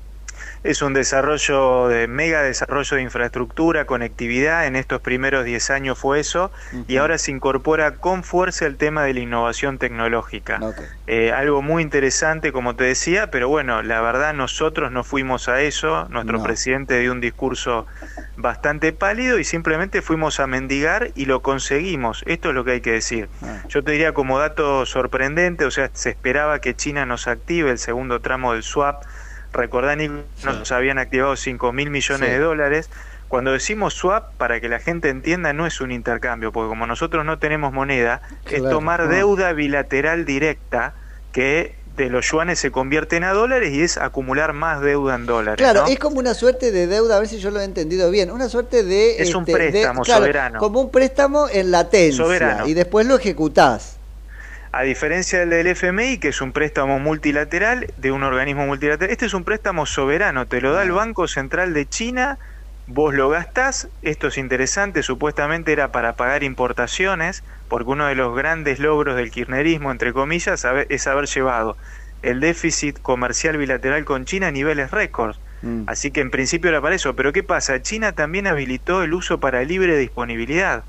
Es un desarrollo de mega desarrollo de infraestructura, conectividad. En estos primeros 10 años fue eso. Y ahora se incorpora con fuerza el tema de la innovación tecnológica. Eh, algo muy interesante, como te decía, pero bueno, la verdad nosotros no fuimos a eso. Nuestro No. presidente dio un discurso bastante pálido y simplemente fuimos a mendigar y lo conseguimos. Esto es lo que hay que decir. Yo te diría como dato sorprendente, o sea, se esperaba que China nos active el segundo tramo del swap. Recordá, Nico, nos habían activado 5 mil millones Sí. de dólares. Cuando decimos swap, para que la gente entienda, no es un intercambio, porque como nosotros no tenemos moneda, es tomar no. deuda bilateral directa que de los yuanes se convierten a dólares y es acumular más deuda en dólares. Claro, ¿no? es como una suerte de deuda, a ver si yo lo he entendido bien, una suerte de... Es un este, de- préstamo claro, soberano. Como un préstamo en latencia, Soberano. y después lo ejecutás. A diferencia del del FMI, que es un préstamo multilateral de un organismo multilateral, este es un préstamo soberano, te lo da el Banco Central de China, vos lo gastás, esto es interesante, supuestamente era para pagar importaciones, porque uno de los grandes logros del kirchnerismo, entre comillas, es haber llevado el déficit comercial bilateral con China a niveles récords. Así que en principio era para eso, pero ¿qué pasa? China también habilitó el uso para libre disponibilidad,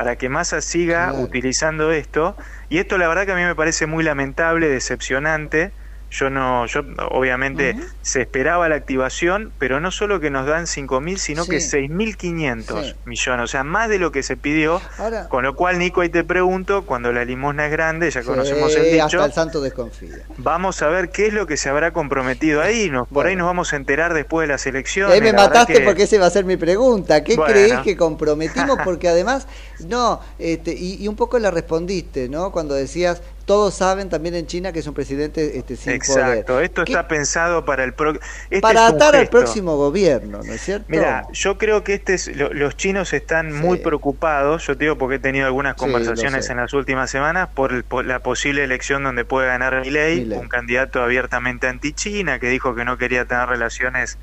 para que Massa siga Claro. utilizando esto. Y esto la verdad que a mí me parece muy lamentable, decepcionante. Yo no, yo obviamente se esperaba la activación, pero no solo que nos dan 5.000, sino Sí. que 6.500 Sí. millones, o sea, más de lo que se pidió. Ahora- Con lo cual, Nico, ahí te pregunto, cuando la limosna es grande, ya conocemos el dicho, hasta el santo desconfía. vamos a ver qué es lo que se habrá comprometido ahí. Nos, Por ahí nos vamos a enterar después de las elecciones. ahí me la verdad mataste que- porque esa iba a ser mi pregunta. ¿Qué Bueno. crees que comprometimos? (laughs) Porque además, no, este, y, y un poco la respondiste, ¿no? Cuando decías, todos saben también en China que es un presidente este, sin Exacto, poder. esto está pensado para el pro- este Para atar al próximo gobierno, ¿no es cierto? Mira, yo creo que este es, lo- los chinos están muy preocupados, yo te digo porque he tenido algunas conversaciones en las últimas semanas por, el- por la posible elección donde puede ganar Milei, Milei. un candidato abiertamente anti-China que dijo que no quería tener relaciones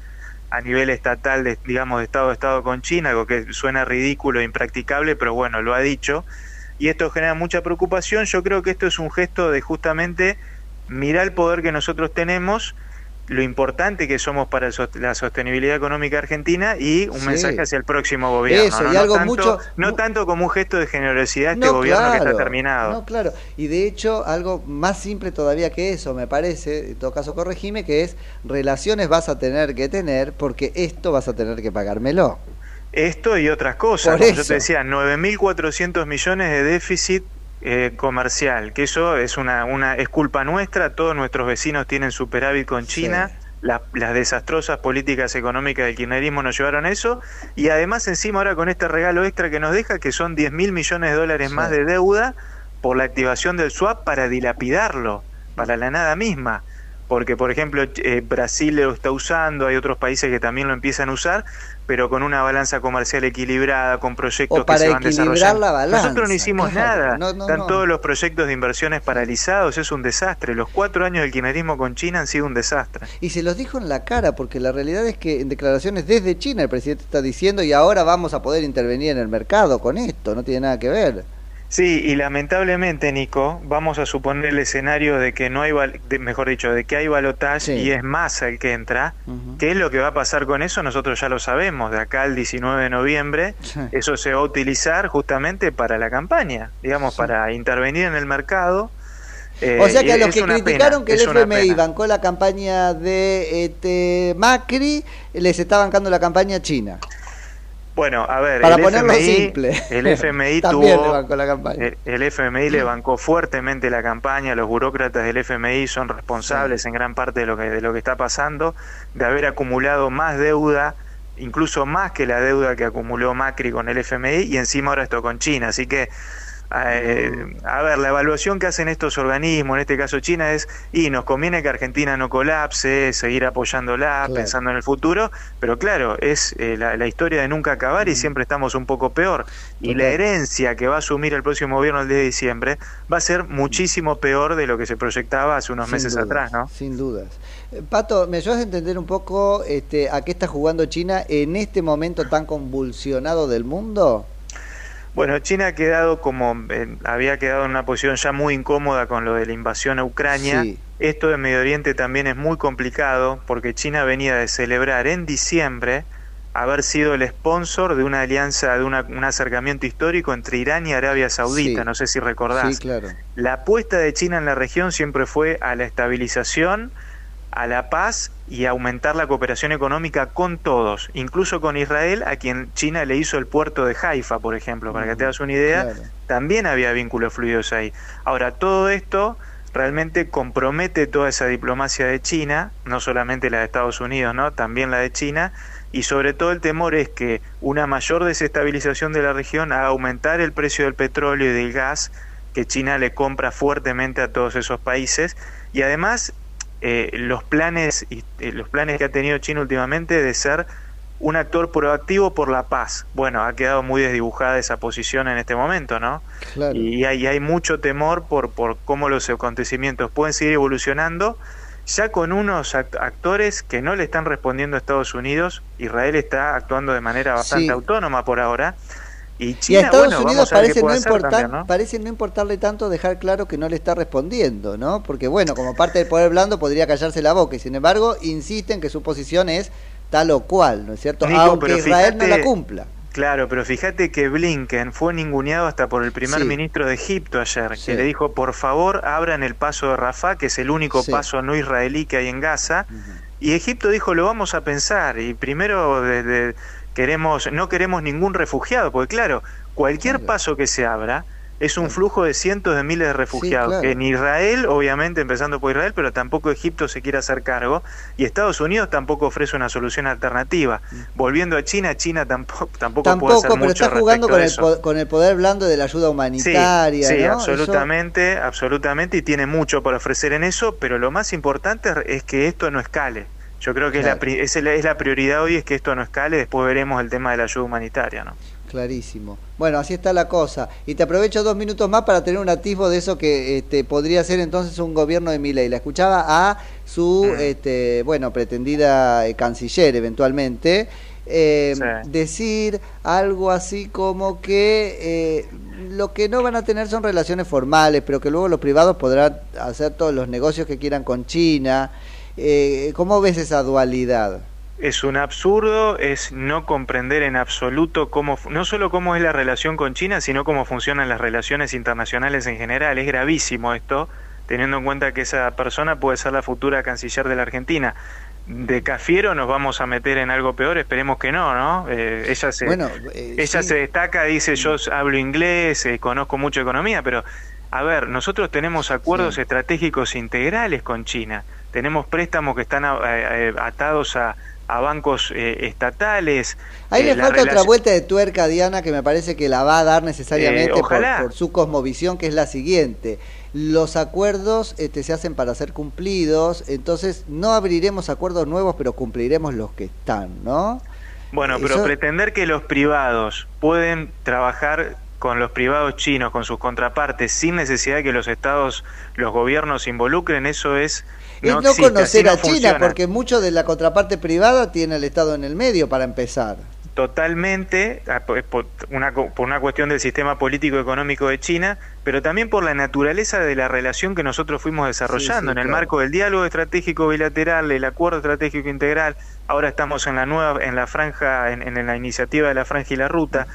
a nivel estatal, de, digamos, de Estado a Estado con China, algo que suena ridículo e impracticable, pero bueno, lo ha dicho. Y esto genera mucha preocupación. Yo creo que esto es un gesto de justamente mirar el poder que nosotros tenemos, lo importante que somos para la sostenibilidad económica argentina y un Sí. mensaje hacia el próximo gobierno. Eso, ¿no? y No algo tanto, mucho- no tanto como un gesto de generosidad de este No, gobierno que está terminado. No, claro. Y de hecho, algo más simple todavía que eso, me parece, en todo caso corregime, que es relaciones vas a tener que tener porque esto vas a tener que pagármelo. Esto y otras cosas. Por Como yo te decía, 9.400 millones de déficit eh, comercial, que eso es una, una es culpa nuestra, todos nuestros vecinos tienen superávit con China. la- las desastrosas políticas económicas del kirchnerismo nos llevaron a eso y además encima ahora con este regalo extra que nos deja que son 10 mil millones de dólares más de deuda por la activación del swap para dilapidarlo para la nada misma porque por ejemplo eh, Brasil lo está usando, hay otros países que también lo empiezan a usar, pero con una balanza comercial equilibrada, con proyectos O para que se van desarrollando. la balanza, Nosotros no hicimos claro. nada, No, no, están no. todos los proyectos de inversiones paralizados, es un desastre. Los cuatro años del kirchnerismo con China han sido un desastre. Y se los dijo en la cara, porque la realidad es que en declaraciones desde China el presidente está diciendo y ahora vamos a poder intervenir en el mercado con esto, no tiene nada que ver. Sí, y lamentablemente, Nico, vamos a suponer el escenario de que no hay, de- mejor dicho, de que hay balotaje y es Massa el que entra. ¿Qué es lo que va a pasar con eso? Nosotros ya lo sabemos. De acá al 19 de noviembre, eso se va a utilizar justamente para la campaña, digamos, para intervenir en el mercado. Eh, o sea que a los que criticaron pena, que el FMI bancó la campaña de este, Macri, les está bancando la campaña China. Bueno, a ver, Para el ponerlo FMI, simple. el (laughs) FMI También tuvo, le bancó la campaña. el- el FMI le bancó fuertemente la campaña, los burócratas del FMI son responsables en gran parte de lo que de lo que está pasando, de haber acumulado más deuda, incluso más que la deuda que acumuló Macri con el FMI y encima ahora esto con China, así que eh, a ver, la evaluación que hacen estos organismos, en este caso China, es, y nos conviene que Argentina no colapse, seguir apoyándola, pensando en el futuro, pero claro, es eh, la, la, historia de nunca acabar y siempre estamos un poco peor. Y la herencia que va a asumir el próximo gobierno el 10 de diciembre va a ser muchísimo peor de lo que se proyectaba hace unos meses atrás, ¿no? Sin dudas. Eh, Pato, ¿me ayudas a entender un poco este, a qué está jugando China en este momento tan convulsionado del mundo? Bueno, China ha quedado como, eh, había quedado en una posición ya muy incómoda con lo de la invasión a Ucrania. Esto de Medio Oriente también es muy complicado porque China venía de celebrar en diciembre haber sido el sponsor de una alianza, de una, un acercamiento histórico entre Irán y Arabia Saudita, no sé si recordás. Sí, claro. La apuesta de China en la región siempre fue a la estabilización, a la paz y aumentar la cooperación económica con todos, incluso con Israel, a quien China le hizo el puerto de Haifa, por ejemplo, para que te hagas una idea, también había vínculos fluidos ahí. Ahora, todo esto realmente compromete toda esa diplomacia de China, no solamente la de Estados Unidos, ¿no? también la de China, y sobre todo el temor es que una mayor desestabilización de la región haga aumentar el precio del petróleo y del gas que China le compra fuertemente a todos esos países y además eh, los planes eh, los planes que ha tenido China últimamente de ser un actor proactivo por la paz. Bueno, ha quedado muy desdibujada esa posición en este momento, ¿no? Y, hay, hay, mucho temor por, por cómo los acontecimientos pueden seguir evolucionando, ya con unos actores que no le están respondiendo a Estados Unidos. Israel está actuando de manera bastante autónoma por ahora. Y, China, a Estados bueno, Unidos parece no, importar, también, ¿no? parece no importarle tanto dejar claro que no le está respondiendo, ¿no? Porque bueno, como parte del poder blando podría callarse la boca y sin embargo insiste en que su posición es tal o cual, ¿no es cierto? Nico, Aunque pero Israel no la cumpla. Claro, pero fíjate que Blinken fue ninguneado hasta por el primer Sí. ministro de Egipto ayer, Sí. que le dijo, por favor, abran el paso de Rafah, que es el único Sí. paso no israelí que hay en Gaza. Y Egipto dijo, lo vamos a pensar. Y primero desde queremos, no queremos ningún refugiado, porque claro, cualquier paso que se abra es un flujo de cientos de miles de refugiados, claro. que en Israel, obviamente empezando por Israel, pero tampoco Egipto se quiere hacer cargo, y Estados Unidos tampoco ofrece una solución alternativa. Volviendo a China, China tampoco, tampoco, puede hacer pero mucho está jugando con el, con poder blando de la ayuda Sí, humanitaria, sí, ¿no? absolutamente, absolutamente, y tiene mucho para ofrecer en eso, pero lo más importante es que esto no escale. Yo creo que es, la, Claro. es, la, es la prioridad hoy, es que esto no escale, después veremos el tema de la ayuda humanitaria, ¿no? Clarísimo. Bueno, así está la cosa. Y te aprovecho dos minutos más para tener un atisbo de eso que este, podría ser entonces un gobierno de Milei. La escuchaba a su, este, bueno, pretendida eh, canciller eventualmente. eh, Sí. decir algo así como que eh, lo que no van a tener son relaciones formales, pero que luego los privados podrán hacer todos los negocios que quieran con China. Eh, ¿Cómo ves esa dualidad? Es un absurdo, es no comprender en absoluto cómo, no solo cómo es la relación con China, sino cómo funcionan las relaciones internacionales en general. Es gravísimo esto, teniendo en cuenta que esa persona puede ser la futura canciller de la Argentina. De Cafiero nos vamos a meter en algo peor, esperemos que no, ¿no? Eh, ella se, Bueno, eh, ella sí. se destaca, dice yo hablo inglés, eh, conozco mucho economía, pero a ver, nosotros tenemos acuerdos estratégicos integrales con China, tenemos préstamos que están eh, eh, atados a, a bancos eh, estatales. Ahí eh, le la falta otra vuelta de tuerca, Diana, que me parece que la va a dar necesariamente Eh, por, su cosmovisión, que es la siguiente. Los acuerdos este, se hacen para ser cumplidos, entonces no abriremos acuerdos nuevos, pero cumpliremos los que están, ¿no? Bueno, pero Eso- pretender que los privados pueden trabajar con los privados chinos, con sus contrapartes, sin necesidad de que los estados, los gobiernos se involucren, eso es... Es no, existe, conocer no a China, funciona. porque mucho de la contraparte privada tiene el Estado en el medio para empezar. totalmente ah, por por una, por una cuestión del sistema político económico de China, pero también por la naturaleza de la relación que nosotros fuimos desarrollando sí, en el claro. marco del diálogo estratégico bilateral, el acuerdo estratégico integral. Ahora estamos en la nueva, en la franja, en, en la iniciativa de la franja y la ruta.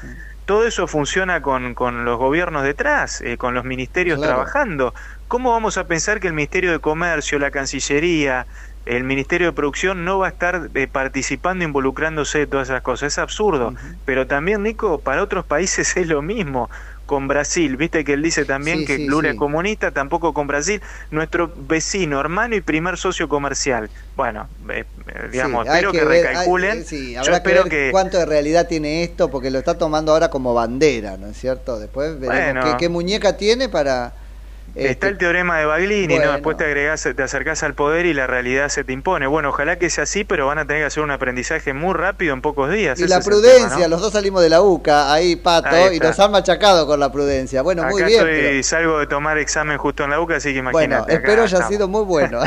Todo eso funciona con, con los gobiernos detrás, eh, con los ministerios Claro. trabajando. ¿Cómo vamos a pensar que el Ministerio de Comercio, la Cancillería, el Ministerio de Producción no va a estar eh, participando, involucrándose de todas esas cosas? Es absurdo. Pero también, Nico, para otros países (laughs) es lo mismo. con Brasil. Viste que él dice también Sí, que sí, Lula sí. es comunista, tampoco con Brasil, nuestro vecino, hermano y primer socio comercial. Bueno, eh, eh, digamos, espero que, ver, hay- recalculen. eh, sí, Yo habrá que espero ver que cuánto de realidad tiene esto, porque lo está tomando ahora como bandera, ¿no es cierto? Después veremos Bueno. qué, qué muñeca tiene para... Está este, el teorema de Baglini, Bueno. ¿no? Después te agregás, te acercás al poder y la realidad se te impone. Bueno, ojalá que sea así, pero van a tener que hacer un aprendizaje muy rápido en pocos días. Y Ese la prudencia, tema, ¿no? los dos salimos de la UCA, ahí Pato, Ahí y nos han machacado con la prudencia. Bueno, muy bien. estoy, pero- salgo de tomar examen justo en la UCA, así que imagínate. Bueno, espero haya estamos. sido muy bueno.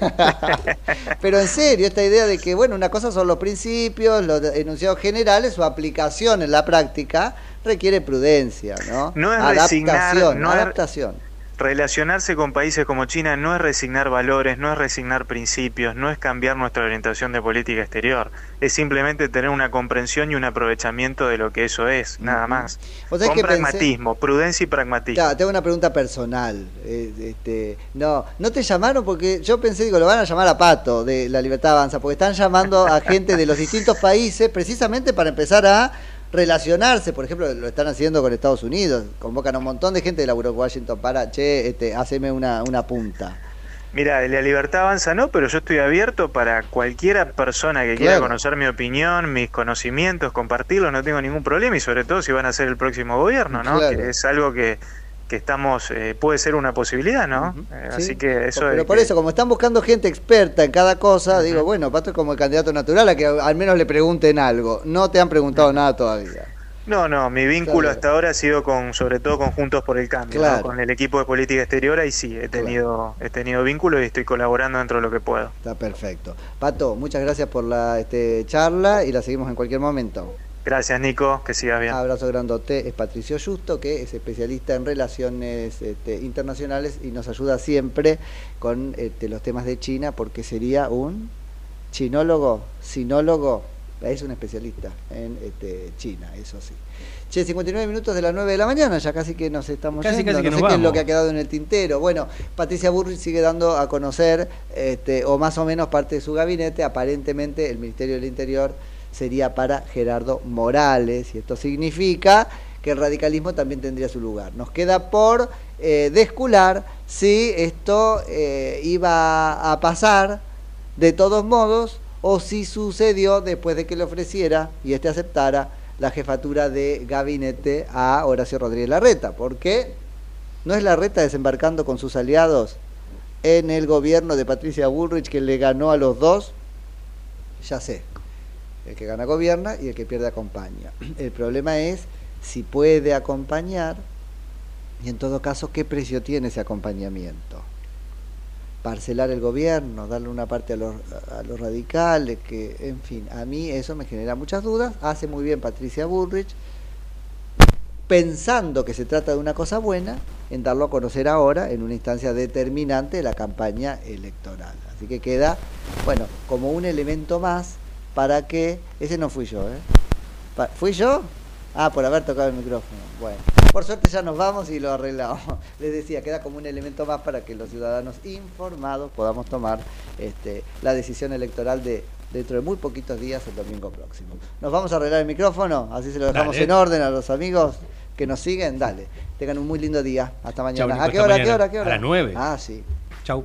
(laughs) Pero en serio, esta idea de que, bueno, una cosa son los principios, los enunciados generales, su aplicación en la práctica requiere prudencia, ¿no? No es adaptación, resignar, no es- adaptación. Relacionarse con países como China no es resignar valores, no es resignar principios, no es cambiar nuestra orientación de política exterior. Es simplemente tener una comprensión y un aprovechamiento de lo que eso es, nada más. Con que pensé- pragmatismo, prudencia y pragmatismo. Tengo una pregunta personal. eh, este, no, no te llamaron porque yo pensé, digo, lo van a llamar a Pato de La Libertad Avanza, porque están llamando a gente de los distintos países precisamente para empezar a relacionarse. Por ejemplo, lo están haciendo con Estados Unidos. Convocan a un montón de gente de la Washington para, che, este, haceme una, una punta. Mira, la libertad avanza no, pero yo estoy abierto para cualquiera persona que quiera conocer mi opinión, mis conocimientos, compartirlos, no tengo ningún problema y sobre todo si van a ser el próximo gobierno, ¿no? Claro. Que es algo que, que estamos, eh, puede ser una posibilidad, ¿no? Eh, Sí, Así que eso Pero es por que- eso, como están buscando gente experta en cada cosa, digo, bueno, Pato es como el candidato natural a que al menos le pregunten algo. No te han preguntado nada todavía. No, no, mi vínculo Claro. hasta ahora ha sido con, sobre todo con Juntos por el Cambio, Claro. ¿no? con el equipo de política exterior, ahí sí, he tenido, he tenido vínculo y estoy colaborando dentro de lo que puedo. Está perfecto. Pato, muchas gracias por la este, charla y la seguimos en cualquier momento. Gracias, Nico, que sigas bien. Abrazo grandote. Es Patricio Justo, que es especialista en relaciones este, internacionales y nos ayuda siempre con este, los temas de China, porque sería un chinólogo, sinólogo, es un especialista en este, China, eso sí. Che, 59 minutos de las 9 de la mañana, ya casi que nos estamos Casi, yendo. casi que no nos sé qué es lo que ha quedado en el tintero. Bueno, Patricia Burrich sigue dando a conocer, este, o más o menos parte de su gabinete, aparentemente el Ministerio del Interior sería para Gerardo Morales, y esto significa que el radicalismo también tendría su lugar. Nos queda por eh, descular si esto eh, iba a pasar de todos modos o si sucedió después de que le ofreciera y este aceptara la jefatura de gabinete a Horacio Rodríguez Larreta, porque no es Larreta desembarcando con sus aliados en el gobierno de Patricia Bullrich que le ganó a los dos, ya sé, el que gana gobierna y el que pierde acompaña. (clears throat) El problema es si puede acompañar y en todo caso qué precio tiene ese acompañamiento. Parcelar el gobierno, darle una parte a los, radicales, que en fin, a mí eso me genera muchas dudas. Hace muy bien Patricia Bullrich, pensando que se trata de una cosa buena, en darlo a conocer ahora en una instancia determinante de la campaña electoral. Así que queda, bueno, como un elemento más para que, ese no fui yo, ¿eh? Pa- ¿Fui yo? Ah, por haber tocado el micrófono. Bueno, por suerte ya nos vamos y lo arreglamos. (laughs) Les decía, queda como un elemento más para que los ciudadanos informados podamos tomar este, la decisión electoral de dentro de muy poquitos días, el domingo próximo. ¿Nos vamos a arreglar el micrófono? Así se lo dejamos Dale. en orden a los amigos que nos siguen. Dale, tengan un muy lindo día. Hasta mañana. ¿A qué hora? ¿A qué mañana. hora? ¿A qué hora? A las nueve. Ah, sí. Chau.